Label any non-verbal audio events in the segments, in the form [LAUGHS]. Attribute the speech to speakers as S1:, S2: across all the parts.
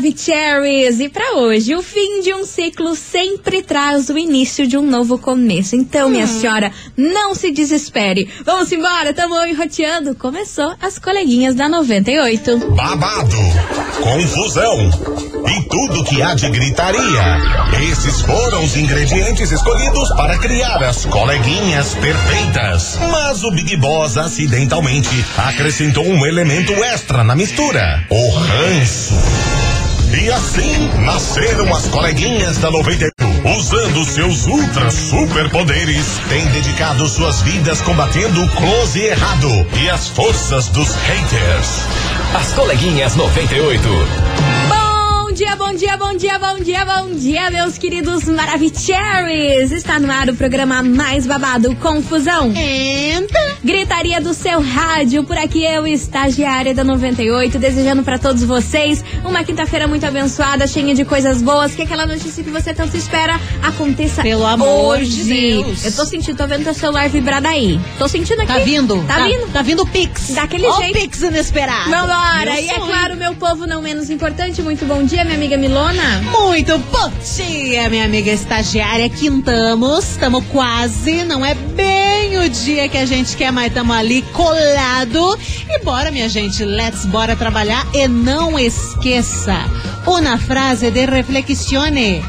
S1: Maravicheries! E para hoje, o fim de um ciclo sempre traz o início de um novo começo. Então, minha
S2: Hum.
S1: senhora, não se desespere. Vamos embora, tamo enroteando. Começou as coleguinhas da 98.
S3: babado, confusão e tudo que há de gritaria. Esses foram os ingredientes escolhidos para criar as coleguinhas perfeitas. Mas o Big Boss acidentalmente acrescentou um elemento extra na mistura: o ranço. E assim nasceram as coleguinhas da 98. Usando seus ultra superpoderes, têm dedicado suas vidas combatendo o close errado e as forças dos haters.
S4: As coleguinhas 98.
S1: Bom dia, bom dia, bom dia, bom dia, bom dia, meus queridos Maravicheries! Está no ar o programa mais babado, Confusão.
S2: Entra.
S1: Gritaria do seu rádio, por aqui eu, estagiária da 98, desejando pra todos vocês uma quinta-feira muito abençoada, cheia de coisas boas, que aquela notícia que você tanto espera aconteça
S2: Pelo amor
S1: hoje.
S2: de Deus.
S1: Eu tô sentindo, tô vendo teu celular vibrar daí. Tô sentindo aqui.
S2: Tá vindo?
S1: Tá, vindo?
S2: Tá vindo o Pix.
S1: Daquele
S2: Ó o
S1: jeito.
S2: Pix inesperado.
S1: Vambora!
S2: Meu
S1: E é claro, meu povo não menos importante, muito bom dia, minha amiga Milona.
S2: Muito bom dia, minha amiga estagiária. Quintamos, estamos quase. Não é bem o dia que a gente quer, mas estamos ali colado. E bora, minha gente, let's bora trabalhar. E não esqueça, uma frase de reflexione.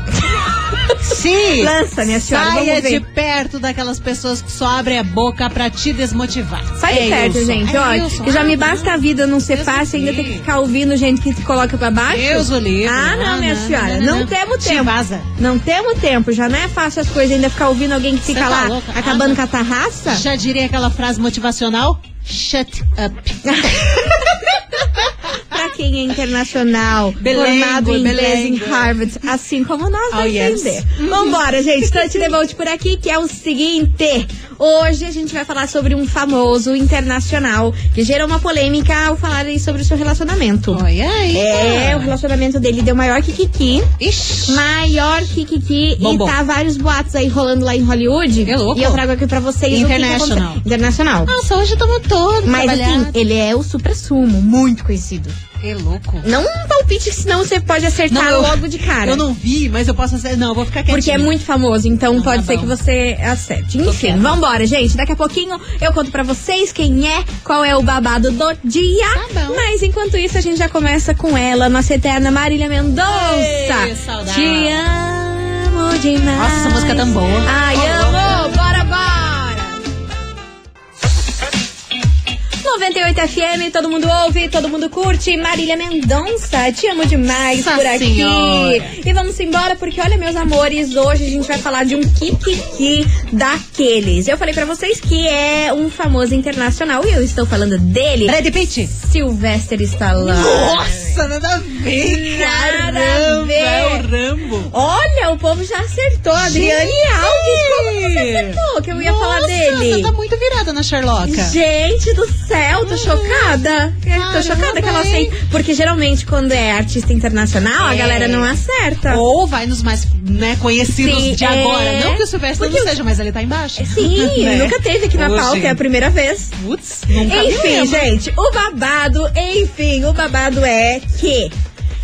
S2: Sim.
S1: Lança, minha senhora,
S2: Saia de perto daquelas pessoas que só abrem a boca pra te desmotivar.
S1: Sai de
S2: É
S1: perto,
S2: Wilson.
S1: gente.
S2: É
S1: que já
S2: Ah,
S1: me basta a vida não ser
S2: Deus
S1: fácil, ainda
S2: o
S1: ter que ficar ouvindo gente que se coloca pra baixo.
S2: Deus o livre.
S1: Ah, não, minha
S2: não,
S1: senhora.
S2: não,
S1: Não,
S2: não.
S1: temos
S2: Te
S1: tempo.
S2: vaza.
S1: Não temos tempo. Já não é fácil as coisas, ainda ficar ouvindo alguém que fica
S2: tá
S1: lá
S2: louca? Ah,
S1: acabando
S2: não.
S1: com a tarraça.
S2: Já diria aquela frase motivacional? Shut up. [LAUGHS]
S1: Quem é internacional,
S2: Belengo,
S1: formado em inglês em. Harvard, assim como nós,
S2: Oh,
S1: vai
S2: yes.
S1: entender. Vambora, gente. Touch the Vote por aqui, que é o seguinte. Hoje a gente vai falar sobre um famoso internacional que gerou uma polêmica ao falar sobre o seu relacionamento.
S2: Olha aí.
S1: É, o relacionamento dele deu maior que Kiki.
S2: Ixi.
S1: Maior que Kiki.
S2: Bom,
S1: e
S2: bom.
S1: tá vários boatos aí rolando lá em Hollywood.
S2: É louco.
S1: E eu trago aqui pra vocês o que que. Internacional.
S2: Nossa, hoje estamos todos
S1: Mas
S2: trabalhando.
S1: assim, ele é o supra-sumo, muito conhecido.
S2: Que louco.
S1: Não um palpite, senão você pode acertar
S2: Não, eu-
S1: logo de cara.
S2: Eu não vi, mas eu posso acertar. Não, eu vou ficar quietinha.
S1: Porque é muito famoso, então
S2: Não,
S1: pode
S2: tá
S1: ser
S2: bom.
S1: que você acerte. Enfim, vambora, gente. Daqui a pouquinho eu conto pra vocês quem é, qual é o babado do dia.
S2: Tá bom.
S1: Mas enquanto isso, a gente já começa com ela, nossa eterna Marília Mendonça.
S2: Ei, saudade.
S1: Te amo demais.
S2: Nossa, essa música é tão boa.
S1: Ai, amo. 98 FM, todo mundo ouve, todo mundo curte. Marília Mendonça, te amo demais
S2: Nossa
S1: por aqui.
S2: Senhora.
S1: E vamos embora, porque olha, meus amores, hoje a gente vai falar de um kikiki daqueles. Eu falei pra vocês que é um famoso internacional e eu estou falando dele,
S2: Brad Pitt.
S1: Sylvester Stallone.
S2: Nossa, nada a ver.
S1: Nada a
S2: Caramba,
S1: ver.
S2: É o Rambo.
S1: Olha, o povo já acertou. Adriane! Alves, como você acertou que eu ia falar
S2: Nossa,
S1: dele?
S2: Você tá muito virada na Sherlocka.
S1: Gente do céu, tô chocada. tô
S2: Caramba,
S1: chocada que ela sei. Porque geralmente quando é artista internacional, a
S2: É.
S1: galera não acerta.
S2: Ou vai nos mais né, conhecidos
S1: Sim,
S2: de
S1: é.
S2: agora. Não que o Sylvester
S1: Porque
S2: não seja, mas ele tá embaixo.
S1: Sim, [LAUGHS]
S2: Né?
S1: nunca teve aqui na
S2: Hoje.
S1: pauta, é a primeira vez.
S2: Putz, nunca me
S1: Enfim, gente, o babado, enfim, o babado é que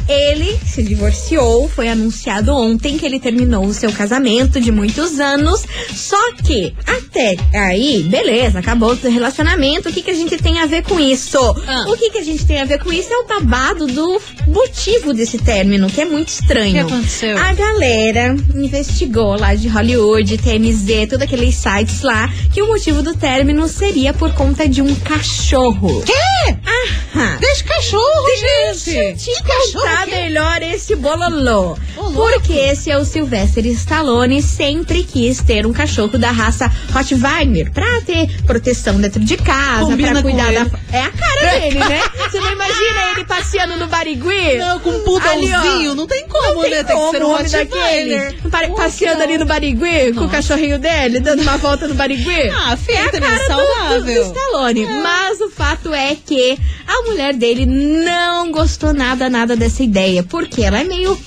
S1: ele se divorciou, foi anunciado ontem que ele terminou o seu casamento de muitos anos. Só que até aí, beleza, acabou o seu relacionamento. O que, que a gente tem a ver com isso?
S2: Ah.
S1: O que, que a gente tem a ver com isso é o babado do motivo desse término, que é muito estranho.
S2: O que aconteceu?
S1: A galera investigou lá de Hollywood, TMZ, todos aqueles sites lá, que o motivo do término seria por conta de um cachorro.
S2: Quê?
S1: Aham.
S2: Deixa cachorro,
S1: Deixa
S2: gente.
S1: te
S2: Cachorro
S1: contar
S2: quê?
S1: melhor esse bololô. Porque esse é o Sylvester Stallone sempre quis ter um cachorro da raça Rottweiler pra ter proteção dentro de casa,
S2: Combina
S1: pra cuidar da. É a cara dele, né? [LAUGHS] Você não imagina ele passeando no Barigui?
S2: Não, com um pudãozinho, não tem como,
S1: Não tem
S2: né? Tem que ser um
S1: homem daquele. Passeando ali no Barigui, com o
S2: Nossa.
S1: cachorrinho dele, dando uma volta no Barigui.
S2: Ah, feio
S1: é a
S2: também,
S1: cara do-
S2: saudável.
S1: Do, do Stallone. Mas o fato é que a mulher dele não gostou nada, nada dessa ideia. Porque ela é meio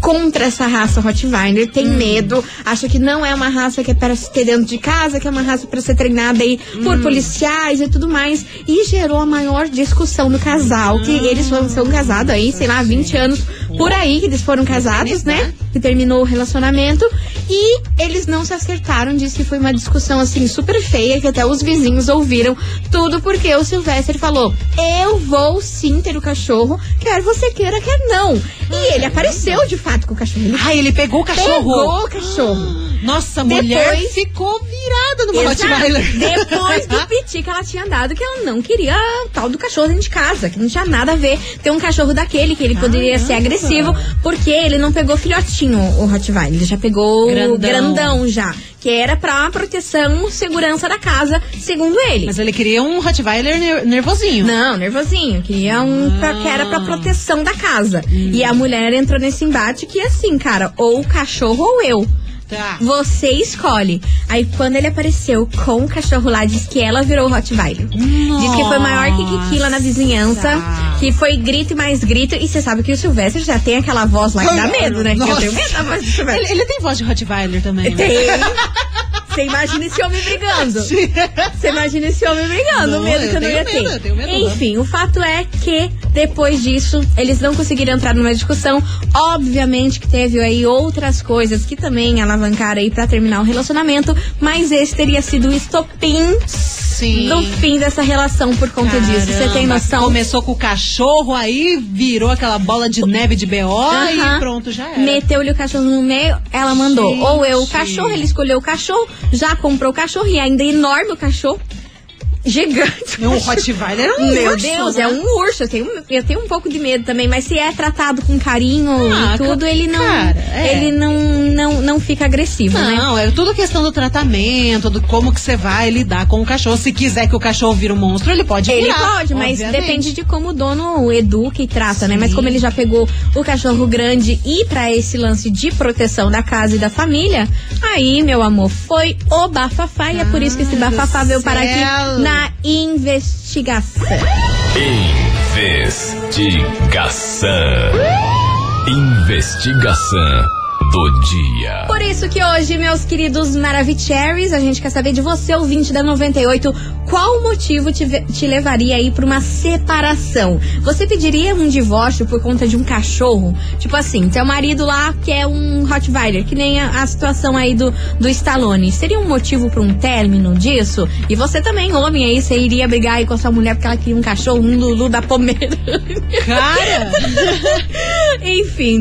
S1: contra essa raça Rottweiler, tem
S2: Hum.
S1: medo, acha que não é uma raça que é para se ter dentro de casa, que é uma raça para ser treinada aí
S2: Hum.
S1: por policiais e tudo mais. E gerou a maior discussão do casal, que eles foram, são casados aí, sei lá, 20 anos por aí que eles foram casados, né? Que terminou o relacionamento. E eles não se acertaram, disse que foi uma discussão assim super feia, que até os vizinhos ouviram tudo porque o Sylvester falou: Eu vou sim ter o cachorro, quer você queira, quer não. E ele apareceu de fato com o cachorro. Ele
S2: Ai, ele pegou o cachorro.
S1: pegou o cachorro.
S2: Nossa, a
S1: Depois-
S2: mulher ficou virada no. Rottweiler. [LAUGHS]
S1: Depois do piti que ela tinha dado, que ela não queria o tal do cachorro dentro de casa, que não tinha nada a ver ter um cachorro daquele, que ele poderia ser agressivo, porque ele não pegou filhotinho, o Rottweiler, ele já pegou
S2: Grandão.
S1: grandão já, que era pra proteção, segurança da casa, segundo ele.
S2: Mas ele queria um Rottweiler ner- nervosinho.
S1: Não, nervosinho. Queria um pra, que era pra proteção da casa. E a mulher entrou nesse embate que assim, cara, ou o cachorro ou eu.
S2: Tá.
S1: Você escolhe. Aí quando ele apareceu com o cachorro lá, disse que ela virou o Rottweiler. Diz que foi maior que Kiki lá na vizinhança. Que foi grito e mais grito. E você sabe que o Silvestre já tem aquela voz lá que dá medo, né? Que eu
S2: Nossa.
S1: tenho medo da voz do Silvestre.
S2: Ele, ele tem voz de Rottweiler também. né? [LAUGHS]
S1: Você imagina esse homem brigando. Você imagina esse homem brigando,
S2: Não,
S1: medo que eu não ia
S2: medo,
S1: ter.
S2: eu tenho medo,
S1: Enfim, o fato é que depois disso, eles não conseguiram entrar numa discussão. Obviamente que teve aí outras coisas que também alavancaram aí pra terminar o relacionamento, mas esse teria sido o estopim
S2: Sim.
S1: do fim dessa relação por conta disso. Você tem
S2: Caramba,
S1: noção?
S2: Começou com o cachorro, aí virou aquela bola de neve de BO e pronto, já era.
S1: Meteu-lhe o cachorro no meio, ela mandou.
S2: Gente.
S1: Ou eu o cachorro, ele escolheu o cachorro, já comprou o cachorro e ainda é enorme o cachorro. Gigante.
S2: Um Rottweiler é um
S1: Meu
S2: urso,
S1: Deus,
S2: né?
S1: é um urso. Eu tenho, eu tenho um pouco de medo também, mas se é tratado com carinho
S2: Ah,
S1: e tudo, ele não,
S2: cara, é.
S1: ele não, não, não fica agressivo, né?
S2: Não, é tudo questão do tratamento, do como que você vai lidar com o cachorro. Se quiser que o cachorro vire um monstro, ele pode
S1: Ele
S2: virar.
S1: pode, mas
S2: obviamente.
S1: depende de como o dono educa e trata, né? Mas
S2: Sim.
S1: como ele já pegou o cachorro grande e pra esse lance de proteção da casa e da família, aí, meu amor, foi o bafafá e é por isso que esse bafafá veio parar
S2: céu.
S1: aqui na investigação.
S4: Investigação. Investigação do dia.
S1: Por isso que hoje, meus queridos Maravicheries, a gente quer saber de você, ouvinte da 98, qual motivo te, te levaria aí pra uma separação? Você pediria um divórcio por conta de um cachorro? Tipo assim, seu marido lá quer um Rottweiler, que nem a, a situação aí do, do Stallone. Seria um motivo pra um término disso? E você também, homem aí, você iria brigar aí com a sua mulher porque ela queria um cachorro, um Lulu da Pomerânia?
S2: Cara, [LAUGHS]
S1: Enfim,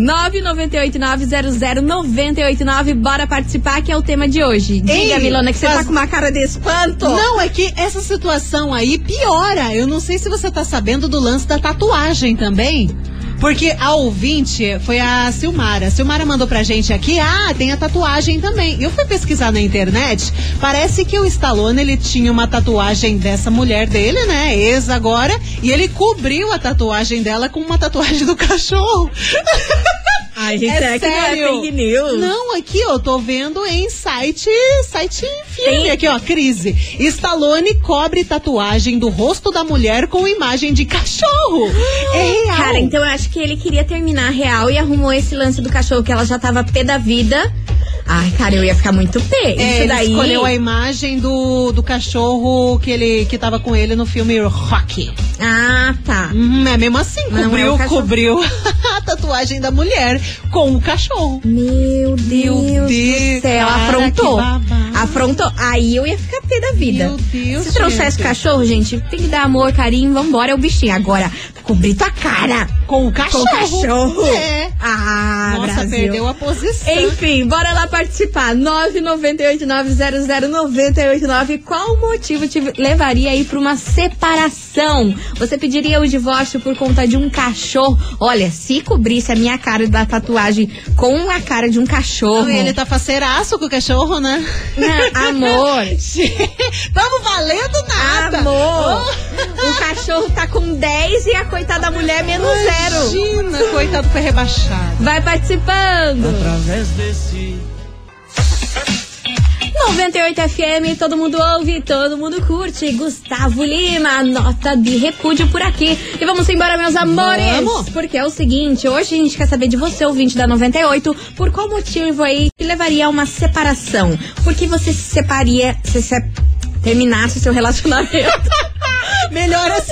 S1: 998900989, bora participar, que é o tema de hoje. Diga,
S2: Ei,
S1: Milona, que você tá com uma cara de espanto.
S2: não, é que essa situação aí piora. Eu não sei se você tá sabendo do lance da tatuagem também. Porque a ouvinte foi a Silmara. A Silmara mandou pra gente aqui, ah, tem a tatuagem também. Eu fui pesquisar na internet, parece que o Stallone, ele tinha uma tatuagem dessa mulher dele, né, ex agora, e ele cobriu a tatuagem dela com uma tatuagem do [LAUGHS] cachorro.
S1: Ai, gente,
S2: É
S1: será que não é
S2: sério?
S1: fake news?
S2: Não, aqui eu tô vendo em site, site firme
S1: Tem-
S2: aqui, ó, crise. Stallone cobre tatuagem do rosto da mulher com imagem de cachorro. É [GASPS] real.
S1: Cara, então eu acho que ele queria terminar real e arrumou esse lance do cachorro que ela já tava pé da vida. Ai, cara, eu ia ficar muito pé.
S2: É,
S1: Isso
S2: ele
S1: daí.
S2: escolheu a imagem do, do cachorro que ele que tava com ele no filme Rocky.
S1: Ah, tá.
S2: Uhum, é mesmo assim,
S1: Não, é
S2: cobriu,
S1: cachorro.
S2: cobriu [LAUGHS] a tatuagem da mulher com o cachorro.
S1: Meu Deus,
S2: Meu
S1: do
S2: Deus,
S1: céu,
S2: cara,
S1: afrontou. Afrontou. Aí eu ia ficar pé da vida.
S2: Meu Deus,
S1: Se trouxesse
S2: gente.
S1: cachorro, gente, tem que dar amor, carinho, vambora, é o bichinho. Agora, cobrir tua cara
S2: Com o
S1: com
S2: cachorro.
S1: o cachorro.
S2: É.
S1: Ah,
S2: Nossa,
S1: Brasil.
S2: perdeu a posição.
S1: Enfim, bora lá participar. 998900989. Qual motivo te levaria aí pra uma separação? Você pediria o divórcio por conta de um cachorro? Olha, se cobrisse a minha cara da tatuagem com a cara de um cachorro.
S2: Ele tá faceiraço com o cachorro, né?
S1: Não, amor. [LAUGHS]
S2: Tamo valendo nada.
S1: Amor. O cachorro tá com 10 e a coitada da mulher menos zero.
S2: Imagina, coitado, foi rebaixado.
S1: Vai participando.
S5: Através desse
S1: 98 FM, todo mundo ouve, todo mundo curte. Gustavo Lima, nota de repúdio por aqui. E vamos embora, meus amores.
S2: Vamos.
S1: Porque é o seguinte, hoje a gente quer saber de você, ouvinte da 98, por qual motivo aí que levaria a uma separação? Por que você se separaria, se se- terminasse o seu relacionamento? [LAUGHS]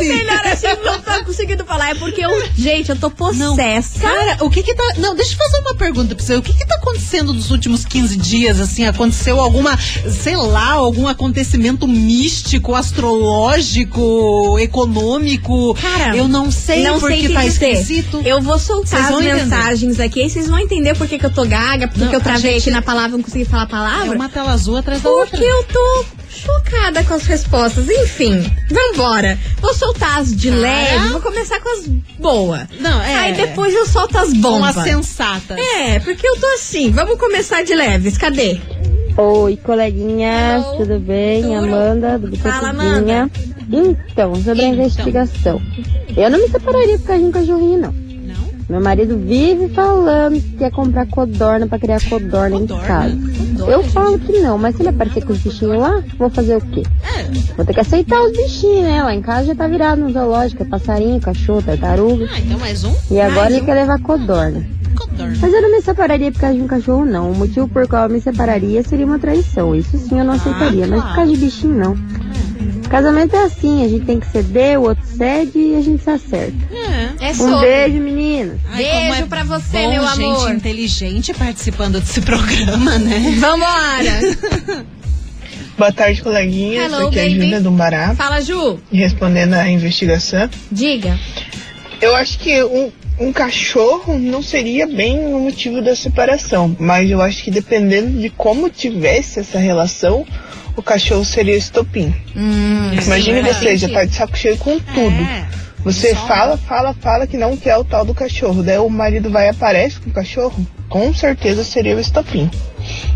S2: Melhor assim.
S1: Não tô [LAUGHS] conseguindo falar. É porque eu, gente, eu tô
S2: Não,
S1: possessa.
S2: cara, o que que tá. Não, deixa eu fazer uma pergunta pra você. O que que tá acontecendo nos últimos 15 dias, assim? Aconteceu alguma, sei lá, algum acontecimento místico, astrológico, econômico?
S1: Cara,
S2: eu não sei
S1: não
S2: porque
S1: sei te
S2: tá
S1: dizer.
S2: esquisito.
S1: Eu vou soltar as
S2: entender.
S1: mensagens aqui, aí vocês vão entender por que, que eu tô gaga, porque
S2: Não,
S1: eu travei
S2: gente-
S1: aqui na palavra, não consegui falar a
S2: É
S1: palavra.
S2: uma tela azul atrás da outra.
S1: Porque eu tô chocada com as respostas. Enfim, vambora. Vou soltar as de
S2: Cara.
S1: leve, vou começar com as boas.
S2: Não, é.
S1: Aí depois eu solto as
S2: Com
S1: bombas.
S2: as sensatas.
S1: É, porque eu tô assim. Vamos começar de leves. Cadê?
S5: Oi, coleguinhas,
S1: Hello.
S5: tudo bem?
S1: Tudo.
S5: Amanda, do
S1: Fala,
S5: Bicotudinha. Então, sobre a
S2: Então.
S5: investigação. Eu não me separaria por causa de um cachorrinho, não. Meu marido vive falando que quer comprar codorna pra criar codorna,
S2: Codorna?
S5: em casa.
S2: Codorna,
S5: Eu falo que não, mas se ele aparecer com os bichinhos lá, vou fazer o quê?
S2: É.
S5: Vou ter que aceitar os bichinhos, né? Lá em casa já tá virado no zoológico, é passarinho, cachorro, tartaruga.
S2: Ah, então mais um?
S5: E agora
S2: Mais
S5: ele
S2: um.
S5: quer levar codorna.
S2: Codorna.
S5: Mas eu não me separaria por causa de um cachorro, não. O motivo por qual eu me separaria seria uma traição. Isso sim eu não
S2: Ah,
S5: aceitaria. Mas por causa de bichinho, não. Casamento é assim, a gente tem que ceder, o outro cede e a gente se acerta.
S2: É.
S1: É
S5: Um
S1: sobre.
S5: beijo, meninas.
S2: Ai,
S1: Beijo
S2: como é
S1: pra você,
S2: bom,
S1: meu
S2: gente
S1: amor.
S2: inteligente participando desse programa, né?
S1: Vambora. [LAUGHS]
S6: Boa tarde, coleguinhas.
S1: Hello,
S6: Aqui é a
S1: baby.
S6: Júlia do Bará.
S1: Fala, Ju.
S6: Respondendo à investigação,
S1: Diga.
S6: eu acho que um, um cachorro não seria bem o motivo da separação, mas eu acho que dependendo de como tivesse essa relação, o cachorro seria o estopim.
S1: Hum,
S6: Imagine você, já tá de saco cheio com tudo.
S2: É.
S6: Você fala, fala, fala que não quer o tal do cachorro. Daí o marido vai e aparece com o cachorro. Com certeza seria o estopim.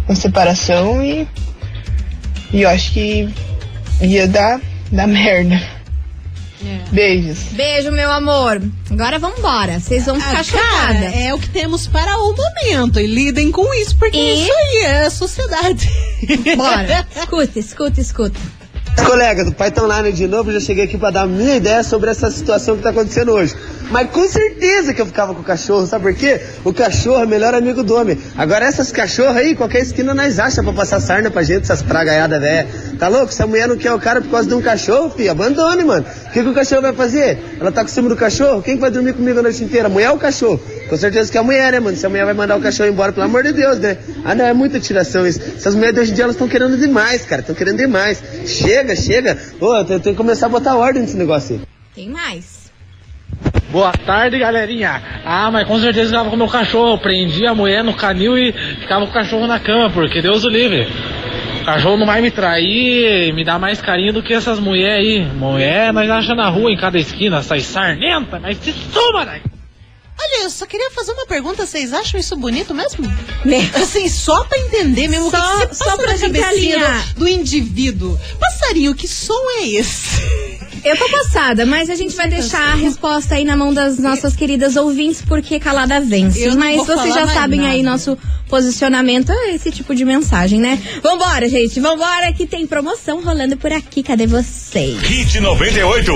S6: Uma separação e. E eu acho que ia dar, dar merda.
S2: É.
S6: Beijos.
S1: Beijo, meu amor. Agora vambora. Vocês vão ficar
S2: Ah, cara,
S1: chocadas.
S2: é o que temos para o momento. E lidem com isso, porque
S1: E?
S2: isso aí é a sociedade.
S1: Bora. [LAUGHS] Escuta, escuta, escuta.
S7: Colegas, do Pai Tão Line de novo, já cheguei aqui pra dar a minha ideia sobre essa situação que tá acontecendo hoje. Mas com certeza que eu ficava com o cachorro, sabe por quê? O cachorro é o melhor amigo do homem. Agora essas cachorras aí, qualquer esquina nós acha pra passar sarna pra gente, essas pragaiadas velhas. Tá louco? Se a mulher não quer o cara por causa de um cachorro, filho, abandone, mano. O que, que o cachorro vai fazer? Ela tá com ciúme do cachorro? Quem que vai dormir comigo a noite inteira? A mulher ou o cachorro? Com certeza que é a mulher, né, mano? Se a mulher vai mandar o cachorro embora, pelo amor de Deus, né? Ah, não, é muita tiração isso. Essas mulheres de hoje em dia, elas estão querendo demais, cara. Estão querendo demais. Chega, chega. Ô, eu tenho que começar a botar ordem nesse negócio aí.
S1: Tem mais.
S8: Boa tarde, galerinha. Ah, mas com certeza ficava com o meu cachorro. Prendia a mulher no canil e ficava com o cachorro na cama, porque Deus o livre. O cachorro não vai me trair, me dá mais carinho do que essas mulheres aí. Mulher, nós achamos na rua, em cada esquina, sai sarnenta, mas se suma, né?
S2: Olha, eu só queria fazer uma pergunta. Vocês acham isso bonito mesmo?
S1: Né?
S2: Assim, só pra entender mesmo
S1: Só-
S2: o que,
S1: só
S2: passa
S1: pra
S2: na cabecinha do, do indivíduo. Passarinho, que som é esse?
S1: Eu tô passada, mas a gente vai deixar a resposta aí na mão das nossas queridas ouvintes, porque calada vence. Mas vocês já sabem aí
S2: nada.
S1: nosso posicionamento, é esse tipo de mensagem, né? Vambora, gente, vambora que tem promoção rolando por aqui. Cadê vocês?
S3: Hit 98.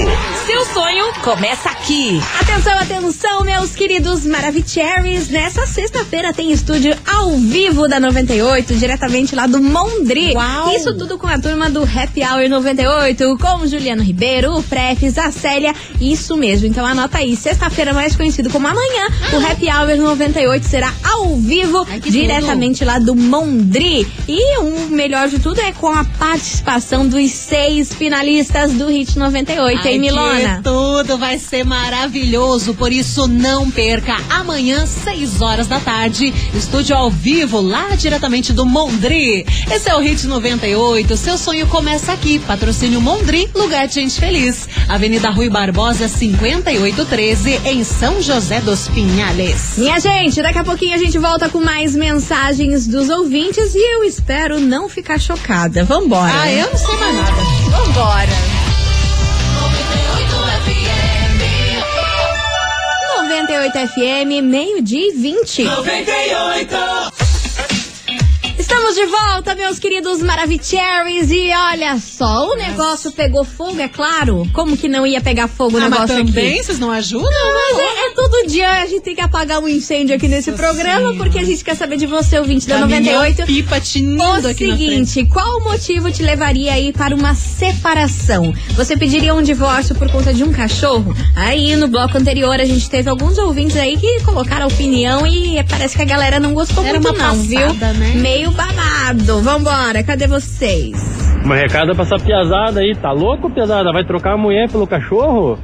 S9: Seu sonho começa aqui.
S1: Atenção, atenção, meus queridos Maravicheries. Nessa sexta-feira tem estúdio ao vivo da 98, diretamente lá do Mondri.
S2: Uau!
S1: Isso tudo com a turma do Happy Hour 98, com o Juliano Ribeiro, o Prefis, a Célia. Isso mesmo. Então anota aí. Sexta-feira, mais conhecido como amanhã, o Happy Hour 98 será ao vivo,
S2: Ai,
S1: diretamente lá do Mondri. E o melhor de tudo é com a participação dos seis finalistas do Hit 98,
S2: Ai,
S1: hein, Milona?
S2: tudo vai ser maravilhoso, por isso não perca. Amanhã, 6 horas da tarde, estúdio ao vivo, lá diretamente do Mondri. Esse é o Hit 98, seu sonho começa aqui. Patrocínio Mondri, lugar de gente feliz. Avenida Rui Barbosa, 5813, em São José dos Pinhales.
S1: Minha gente, daqui a pouquinho a gente volta com mais mensagens dos ouvintes e eu espero não ficar chocada. Vambora.
S2: Ah, eu não sei mais nada.
S1: Vambora. 98 FM, meio-dia e 20. 98! Estamos de volta, meus queridos Maravicheries. E olha só, o negócio pegou fogo, é claro. Como que não ia pegar fogo o
S2: Ah, mas
S1: negócio
S2: também,
S1: aqui?
S2: vocês não ajudam?
S1: Mas é, é todo dia a gente tem que apagar um incêndio aqui nesse
S2: Nossa
S1: programa,
S2: Senhora.
S1: porque a gente quer saber de você, ouvinte da
S2: Caminhão
S1: 98.
S2: pipa tinindo
S1: O seguinte, qual o motivo te levaria aí para uma separação? Você pediria um divórcio por conta de um cachorro? Aí no bloco anterior a gente teve alguns ouvintes aí que colocaram opinião e parece que a galera não gostou
S2: Era
S1: muito
S2: uma
S1: não,
S2: passada,
S1: viu?
S2: né?
S1: Meio babado. Vambora, cadê vocês?
S10: Uma recado pra essa piazada aí, tá louco, piazada? Vai trocar a mulher pelo cachorro?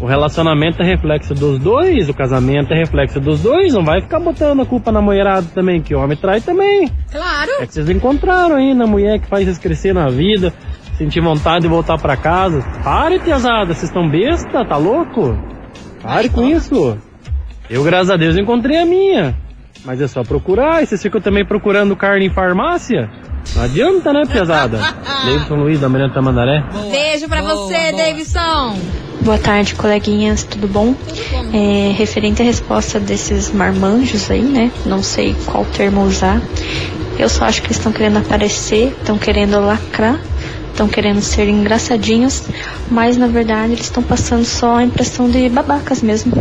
S10: O relacionamento é reflexo dos dois, o casamento é reflexo dos dois, não vai ficar botando a culpa na mulherada também, que o homem trai também.
S1: Claro.
S10: É que vocês encontraram aí na mulher que faz vocês crescer na vida, sentir vontade de voltar pra casa. Pare, piazada, vocês estão besta, tá louco? Pare com isso. Eu, graças a Deus, encontrei a minha. Mas é só procurar, e vocês ficam também procurando carne em farmácia? Não adianta, né, piazada? [LAUGHS] Davidson Luiz, da Miranda Tamandaré.
S1: Beijo pra
S2: boa,
S1: você,
S2: boa.
S1: Davidson.
S11: Boa tarde, coleguinhas, tudo bom? É, referente à resposta desses marmanjos aí, né? Não sei qual termo usar. Eu só acho que eles estão querendo aparecer, estão querendo lacrar, estão querendo ser engraçadinhos, mas na verdade eles estão passando só a impressão de babacas mesmo.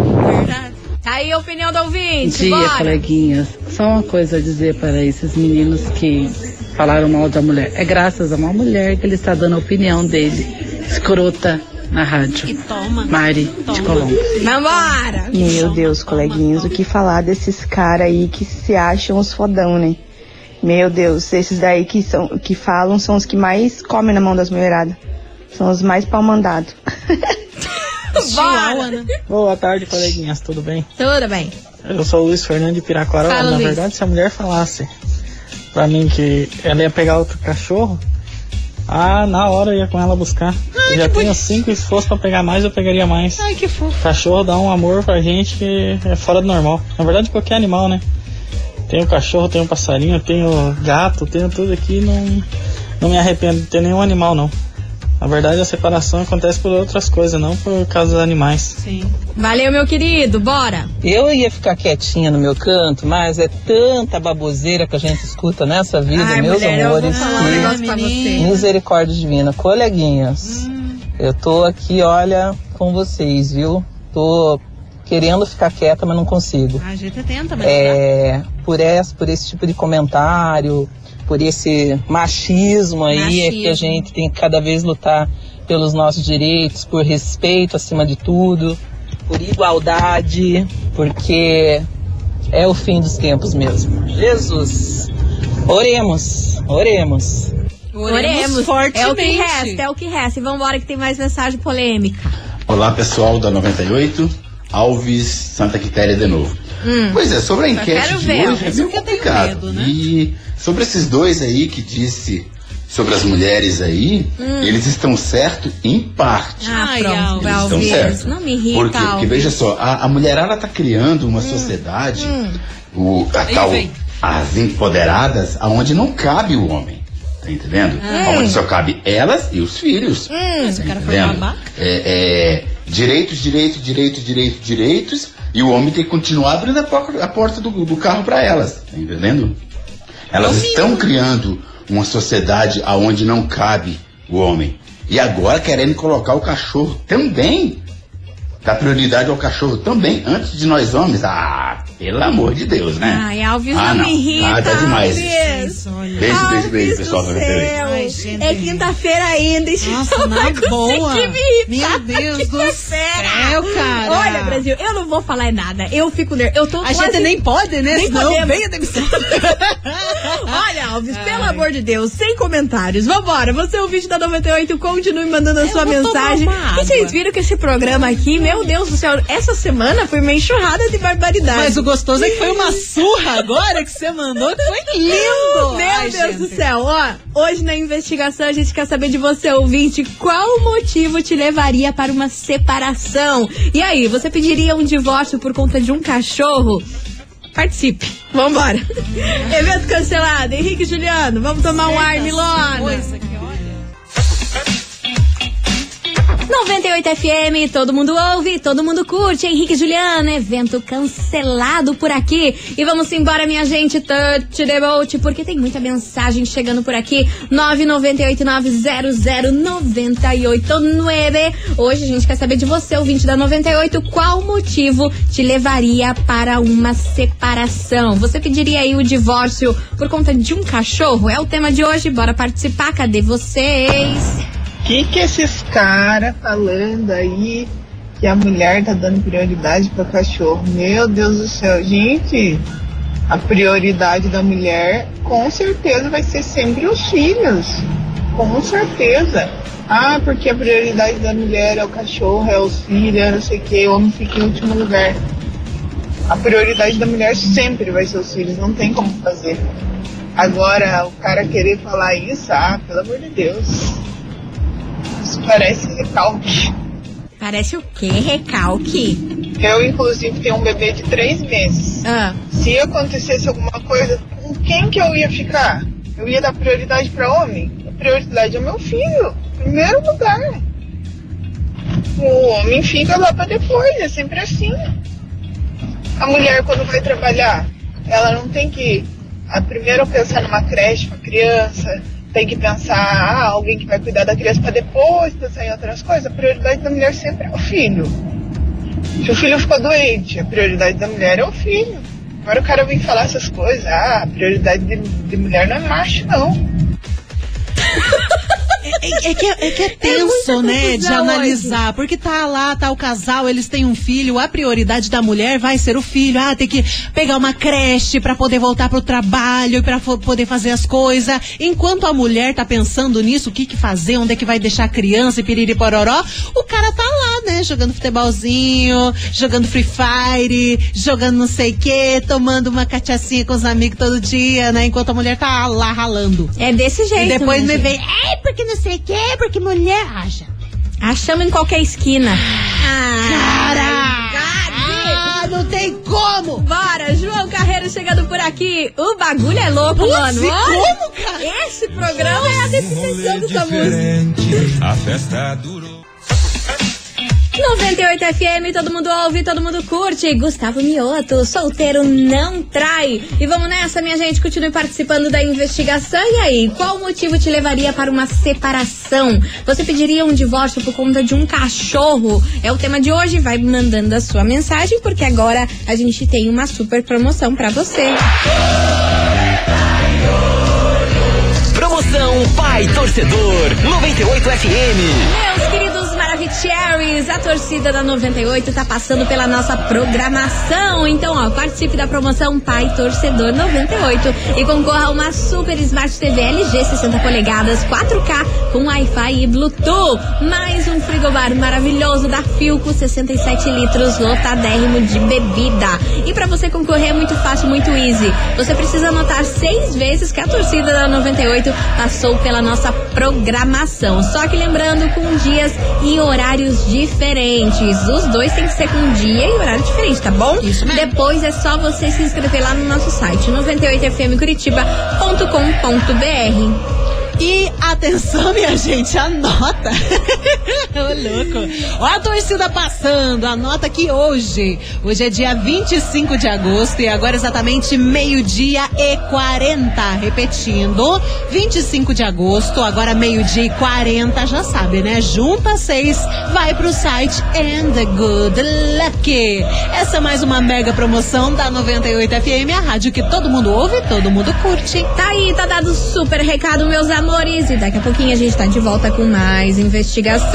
S1: Tá aí a opinião do ouvinte.
S12: dia,
S1: bora.
S12: coleguinhas. Só uma coisa a dizer para esses meninos que falaram mal da mulher. É graças a uma mulher que ele está dando a opinião dele. Escrota na rádio.
S2: E toma.
S12: Mari de Colombo.
S1: Vambora.
S13: Meu Deus, coleguinhas, o que falar desses caras aí que se acham os fodão, né? Meu Deus, esses daí que, são, que falam são os que mais comem na mão das mulheradas. São os mais pau mandados. [LAUGHS]
S2: Chihuahua, né?
S14: Boa tarde, coleguinhas, tudo bem?
S1: Tudo bem.
S14: Eu sou o Luiz Fernando de Piraquara.
S1: Fala,
S14: Na
S1: Luiz.
S14: verdade, se a mulher falasse pra mim que ela ia pegar outro cachorro, ah, na hora eu ia com ela buscar. Eu já tenho cinco, e se fosse pra pegar mais, eu pegaria mais.
S2: Ai, que fofo.
S14: Cachorro dá um amor pra gente que é fora do normal. Na verdade, qualquer animal, né? Tenho cachorro, tenho passarinho, tenho gato, tenho tudo aqui. Não, não me arrependo de ter nenhum animal, não. Na verdade, a separação acontece por outras coisas, não por causa dos animais.
S2: Sim.
S1: Valeu, meu querido. Bora.
S15: Eu ia ficar quietinha no meu canto, mas é tanta baboseira que a gente escuta nessa vida,
S1: Ai,
S15: meus
S1: mulher, eu vou
S15: amores.
S1: falar
S15: que-. Misericórdia divina. Coleguinhas, eu tô aqui, olha, com vocês, viu? Tô querendo ficar quieta, mas não consigo.
S2: A gente tenta, mas
S15: É, por, esse, por esse tipo de comentário, por esse machismo aí, é que a
S2: Machismo.
S15: gente tem que cada vez lutar pelos nossos direitos, por respeito acima de tudo, por igualdade, porque é o fim dos tempos mesmo. Jesus, oremos, oremos.
S1: Oremos. É o que
S2: fortemente.
S1: resta, é o que resta. E vambora que tem mais mensagem polêmica.
S16: Olá pessoal da 98, Alves Santa Quitéria de novo.
S1: Hum.
S16: Pois é, sobre a enquete de
S1: ver,
S16: hoje é meio complicado.
S1: medo, né?
S16: E sobre esses dois aí que disse sobre as mulheres aí,
S1: Hum.
S16: eles estão certos em parte.
S1: Ah,
S2: Ai,
S1: pronto,
S2: Alves.
S16: Eles estão
S1: Alves.
S16: certos.
S1: Não me irrita,
S16: Por quê? Porque
S1: Alves.
S16: veja só, a, a mulherada tá criando uma sociedade,
S1: Hum.
S16: o, a tal, as empoderadas, aonde não cabe o homem. Tá entendendo?
S2: Hum.
S16: Onde só cabe elas e os filhos.
S2: Esse
S16: Tá
S2: cara foi
S16: entendendo? É, é, direitos, direitos, direitos, direitos, direitos, e o homem tem que continuar abrindo a porta, do, do carro para elas, tá entendendo? Elas estão criando uma sociedade aonde não cabe o homem. E agora querendo colocar o cachorro também, dar prioridade ao cachorro também, antes de nós homens. Ah, pelo amor de Deus, né?
S1: Ai, Alves,
S16: Ah,
S1: não,
S16: não.
S1: me irrita.
S16: Ah, tá demais.
S1: Alves.
S16: Beijo, beijo,
S1: Alves
S16: beijo, pessoal da
S1: céu.
S16: 98.
S2: Ai, gente.
S1: É quinta-feira ainda. e
S2: Nossa,
S1: não conseguir
S2: boa.
S1: me.
S2: Meu Deus do céu, cara.
S1: Olha, Brasil, eu não vou falar nada. Eu fico nervosa. Eu tô
S2: A
S1: quase-
S2: gente nem pode, né?
S1: Nem
S2: Senão
S1: podemos.
S2: vem a demissão. [LAUGHS]
S1: Olha, Alves, pelo amor de Deus, sem comentários. Vambora, você é o vídeo da 98, continue mandando a sua
S2: vou tomar
S1: mensagem.
S2: uma água.
S1: E vocês viram que esse programa aqui, meu Deus do céu, essa semana foi uma enxurrada de barbaridade.
S2: Mas o gostoso é que foi uma surra agora que você mandou, que foi lindo.
S1: Meu
S2: Ai,
S1: Deus
S2: gente.
S1: do céu, ó, hoje na investigação a gente quer saber de você, ouvinte, qual motivo te levaria para uma separação? E aí, você pediria um divórcio por conta de um cachorro? Participe, vambora. [LAUGHS] Evento cancelado, Henrique e Juliano, vamos tomar um ar, Milona. 98 FM, todo mundo ouve, todo mundo curte. Henrique Juliana, evento cancelado por aqui. E vamos embora, minha gente, touch the boat, porque tem muita mensagem chegando por aqui. 998900989. Hoje a gente quer saber de você, ouvinte da 98, qual motivo te levaria para uma separação? Você pediria aí o divórcio por conta de um cachorro? É o tema de hoje, bora participar. Cadê vocês?
S6: Que que esses caras falando aí que a mulher tá dando prioridade para cachorro? Meu Deus do céu, gente, a prioridade da mulher com certeza vai ser sempre os filhos, com certeza. Ah, porque a prioridade da mulher é o cachorro, é os filhos, é não sei o que, o homem fica em último lugar. A prioridade da mulher sempre vai ser os filhos, não tem como fazer. Agora, o cara querer falar isso, ah, pelo amor de Deus. Parece recalque.
S1: Parece o quê? Recalque?
S6: Eu, inclusive, tenho um bebê de três meses.
S1: Ah.
S6: Se acontecesse alguma coisa, com quem que eu ia ficar? Eu ia dar prioridade para homem? A prioridade é meu filho. Primeiro lugar. O homem fica lá para depois, é sempre assim. A mulher, quando vai trabalhar, ela não tem que a primeiro pensar numa creche para criança, tem que pensar ah, alguém que vai cuidar da criança para depois pensar em outras coisas. A prioridade da mulher sempre é o filho. Se o filho ficou doente, a prioridade da mulher é o filho. Agora o cara vem falar essas coisas, ah, a prioridade de, de mulher não é macho, não. [LAUGHS]
S2: É, é que, é que é tenso, né, de analisar. Porque tá lá, tá o casal, eles têm um filho, a prioridade da mulher vai ser o filho. Ah, tem que pegar uma creche para poder voltar pro trabalho, para poder fazer as coisas. Enquanto a mulher tá pensando nisso, o que que fazer, onde é que vai deixar a criança e piriri pororó, o cara tá lá, né, jogando futebolzinho, jogando Free Fire, jogando não sei o que, tomando uma cachaçinha com os amigos todo dia, né, enquanto a mulher tá lá ralando.
S1: É desse jeito.
S2: E depois
S1: né,
S2: me vem, é porque não sei o que, porque mulher acha.
S1: Achamos em qualquer esquina.
S2: Cara! Ah, não tem como!
S1: Bora, João Carreiro chegando por aqui. O bagulho é louco,
S2: Putz,
S1: mano. Olha,
S2: como, cara?
S1: Esse programa é a definição dessa música.
S4: A festa durou.
S1: 98 FM, todo mundo ouve, todo mundo curte. Gustavo Mioto, solteiro não trai. E vamos nessa, minha gente, continue participando da investigação. E aí, qual motivo te levaria para uma separação? Você pediria um divórcio por conta de um cachorro? É o tema de hoje, vai mandando a sua mensagem, porque agora a gente tem uma super promoção para você.
S4: Promoção Pai Torcedor 98 FM.
S1: Meus queridos Maravicheries, a torcida da 98 tá passando pela nossa programação. Então, ó, participe da promoção Pai Torcedor 98 e concorra a uma Super Smart TV LG 60 polegadas 4K com Wi-Fi e Bluetooth. Mais um frigobar maravilhoso da Filco 67 litros lotadérrimo de bebida. E para você concorrer é muito fácil, muito easy. Você precisa anotar seis vezes que a torcida da 98 passou pela nossa programação. Só que lembrando com dias e horários diferentes. Os dois tem que ser com dia e horário diferente, tá bom?
S2: Isso mesmo.
S1: Depois é só você se inscrever lá no nosso site 98fmcuritiba.com.br.
S2: E atenção, minha gente, anota. [LAUGHS] Ô, louco. Ó a torcida passando, anota que hoje, hoje é dia 25 de agosto e agora exatamente meio-dia e 40. Repetindo, 25 de agosto, agora meio-dia e 40, já sabe, né? Junta seis, vai pro site And Good Luck. Essa é mais uma mega promoção da 98 FM, a rádio que todo mundo ouve, todo mundo curte.
S1: Tá aí, tá dado super recado, meus amores. E daqui a pouquinho a gente tá de volta com mais investigação.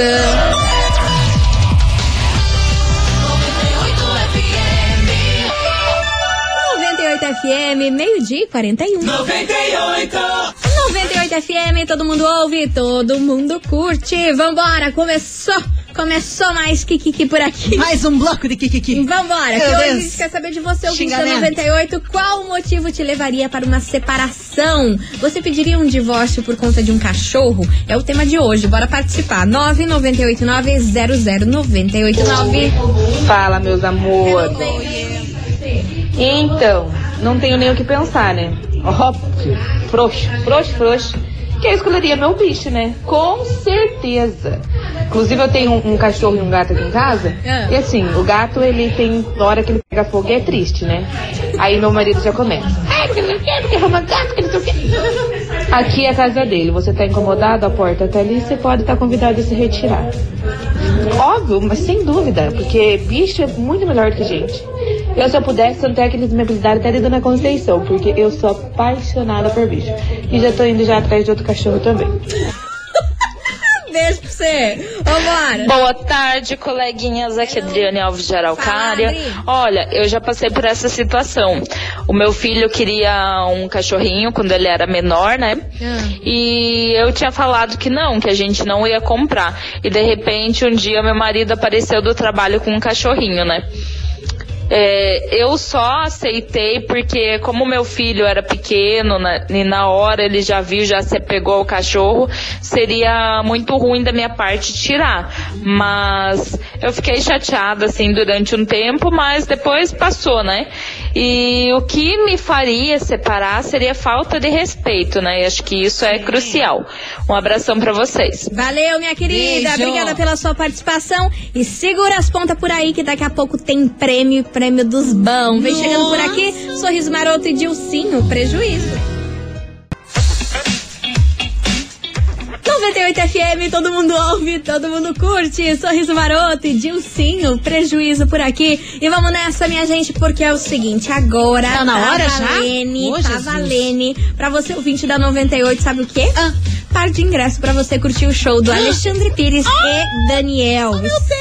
S1: 98 FM, meio-dia e 41.
S4: 98.
S1: 98 FM, todo mundo ouve, todo mundo curte. Vambora, começou! Começou mais Kikiki por aqui.
S2: Mais um bloco de Kikiki.
S1: Vambora, que hoje a gente quer saber de você, o da
S2: Xingamento.
S1: 98. Qual o motivo te levaria para uma separação? Você pediria um divórcio por conta de um cachorro? É o tema de hoje. Bora participar. 998900989.
S17: Fala, meus amores. Então, não tenho nem o que pensar, né? Óbvio, frouxo, frouxo, frouxo. Que eu escolheria meu bicho, né? Com certeza. Inclusive, eu tenho um, um cachorro e um gato aqui em casa. E assim, o gato, ele tem. Na hora que ele pega fogo, é triste, né? Aí meu marido já começa. Ai, porque não quê, porque arruma gato, porque não sei o quê. Aqui é a casa dele. Você tá incomodado, a porta tá ali, você pode estar convidado a se retirar. Óbvio, mas sem dúvida, porque bicho é muito melhor do que gente. Eu, se eu pudesse, tanto é que eles me habilitaram até de Dona Conceição, porque eu sou apaixonada por bicho. E já tô indo já atrás de outro cachorro também. [LAUGHS]
S1: Beijo pra você. Vambora.
S18: Boa tarde, coleguinhas. Aqui é Adriane Alves de Araucária. Olha, eu já passei por essa situação. O meu filho queria um cachorrinho quando ele era menor, né? E eu tinha falado que não, que a gente não ia comprar. E de repente, um dia, meu marido apareceu do trabalho com um cachorrinho, né? É, eu só aceitei porque como meu filho era pequeno na, e na hora ele já viu, já se apegou ao cachorro, seria muito ruim da minha parte tirar. Mas eu fiquei chateada assim durante um tempo, mas depois passou, né? E o que me faria separar seria falta de respeito, né? E acho que isso é crucial. Um abração pra vocês.
S1: Valeu, minha querida.
S18: Beijo.
S1: Obrigada pela sua participação. E segura as pontas por aí que daqui a pouco tem prêmio, prêmio dos bons. Vem chegando por aqui, Sorriso Maroto e Dilcinho, prejuízo. 98 FM, todo mundo ouve, todo mundo curte. Sorriso Maroto e Dilcinho, prejuízo por aqui. E vamos nessa, minha gente, porque é o seguinte, agora
S2: Tá na hora já?
S1: valene,
S2: Ô,
S1: tá valene. Pra você, ouvinte da 98, sabe o quê?
S2: Ah.
S1: Par de ingresso pra você curtir o show do Alexandre Pires e Daniel.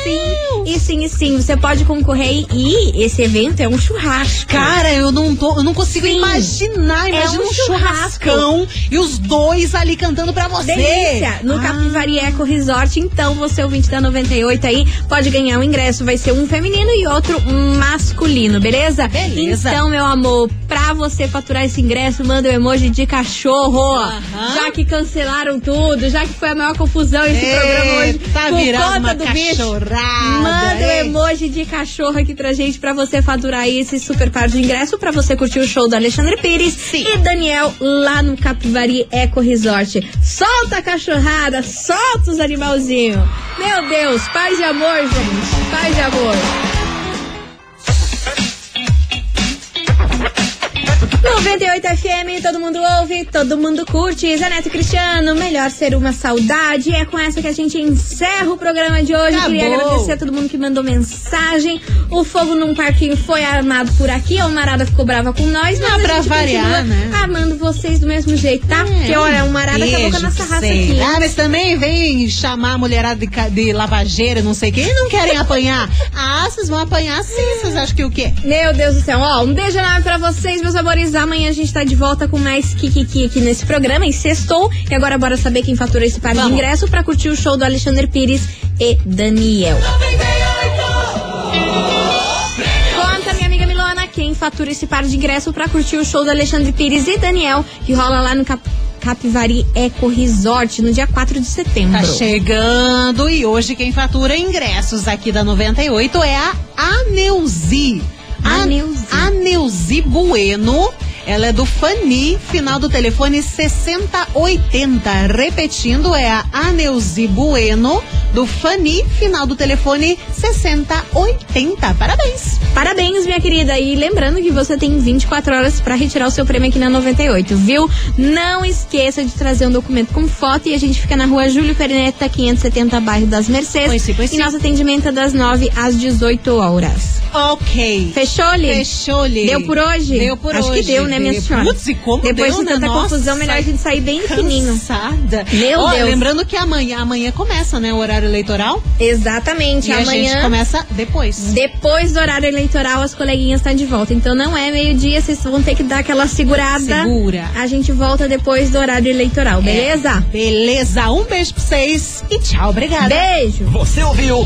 S1: sim, e sim, e sim, você pode concorrer e esse evento é um churrasco.
S2: Cara, eu não, tô, eu não consigo
S1: Sim.
S2: imaginar.
S1: É
S2: Imagina
S1: um
S2: um
S1: churrasco.
S2: churrascão e os dois ali cantando pra você.
S1: Delícia! No
S2: Ah.
S1: Capivari Eco Resort, então você, ouvinte da 98 aí, pode ganhar um ingresso. Vai ser um feminino e outro masculino, beleza?
S2: Beleza.
S1: Então, meu amor, pra você faturar esse ingresso, manda o emoji de cachorro. Já que cancelaram tudo, já que foi a maior confusão esse
S2: Eita,
S1: programa hoje.
S2: tá
S1: por
S2: virando
S1: conta do bicho.
S2: cachorrada,
S1: Manda o
S2: hein?
S1: emoji de cachorro aqui pra gente, pra você faturar aí esse super par de ingresso, pra você curtir o show do Alexandre Pires e Daniel lá no Capivari Eco Resort. Solta a cachorrada, solta os animalzinhos. Meu Deus, paz de amor, gente, paz de amor. 98 FM, todo mundo ouve, todo mundo curte. Zé Neto e Cristiano, melhor ser uma saudade. É com essa que a gente encerra o programa de hoje.
S2: Acabou.
S1: Queria agradecer a todo mundo que mandou mensagem. O fogo num parquinho foi armado por aqui. A Marada ficou brava com nós, mas
S2: Ah,
S1: a
S2: pra variar, né?
S1: amando vocês do mesmo jeito, tá? Porque, olha, o Marada acabou com a nossa raça
S2: Sei.
S1: aqui.
S2: Ah, mas também vem chamar a mulherada de, de lavageira, não sei o quê, e não querem apanhar. Ah, vocês vão apanhar sim, vocês acham que o quê?
S1: Meu Deus do céu. Ó, um beijo enorme pra vocês, meus amores. Amanhã a gente tá de volta com mais Kikiki aqui nesse programa. E sextou. E agora bora saber quem faturou esse par de ingresso pra curtir o show do Alexandre Pires e Daniel. Conta, minha amiga Milona, quem fatura esse par de ingresso pra curtir o show do Alexandre Pires e Daniel, que rola lá no Cap Capivari Eco Resort no dia 4 de setembro.
S2: Tá chegando e hoje quem fatura ingressos aqui da 98 é a Aneuzi.
S1: Aneuzi.
S2: Aneuzi Bueno. Ela é do Fani, final do telefone 6080. Repetindo, é a Aneuzi Bueno, do Fani, final do telefone 6080. Parabéns!
S1: Parabéns, minha querida. E lembrando que você tem 24 horas pra retirar o seu prêmio aqui na 98, viu? Não esqueça de trazer um documento com foto e a gente fica na rua Júlio Perneta, 570, bairro das Mercedes.
S2: Pois sim, pois
S1: e
S2: sim.
S1: nosso atendimento é das 9 às 18 horas.
S2: Ok.
S1: Fechou-lhe?
S2: Fechou-lhe.
S1: Deu por hoje?
S2: Deu por
S1: Acho
S2: hoje.
S1: que deu, né, minha senhora?
S2: Putz, e como
S1: Depois
S2: deu,
S1: de
S2: né?
S1: tanta
S2: Nossa,
S1: confusão, melhor a gente sair bem fininho.
S2: Cansada.
S1: Meu
S2: Ó,
S1: Deus.
S2: Lembrando que amanhã, amanhã começa, né, o horário eleitoral.
S1: Exatamente.
S2: E a
S1: Amanhã.
S2: gente começa depois.
S1: Depois do horário eleitoral, as coleguinhas estão de volta. Então não é meio-dia, vocês vão ter que dar aquela segurada.
S2: Segura.
S1: A gente volta depois do horário eleitoral, beleza?
S2: Beleza. Um beijo pra vocês e tchau. Obrigada.
S1: Beijo.
S4: Você ouviu?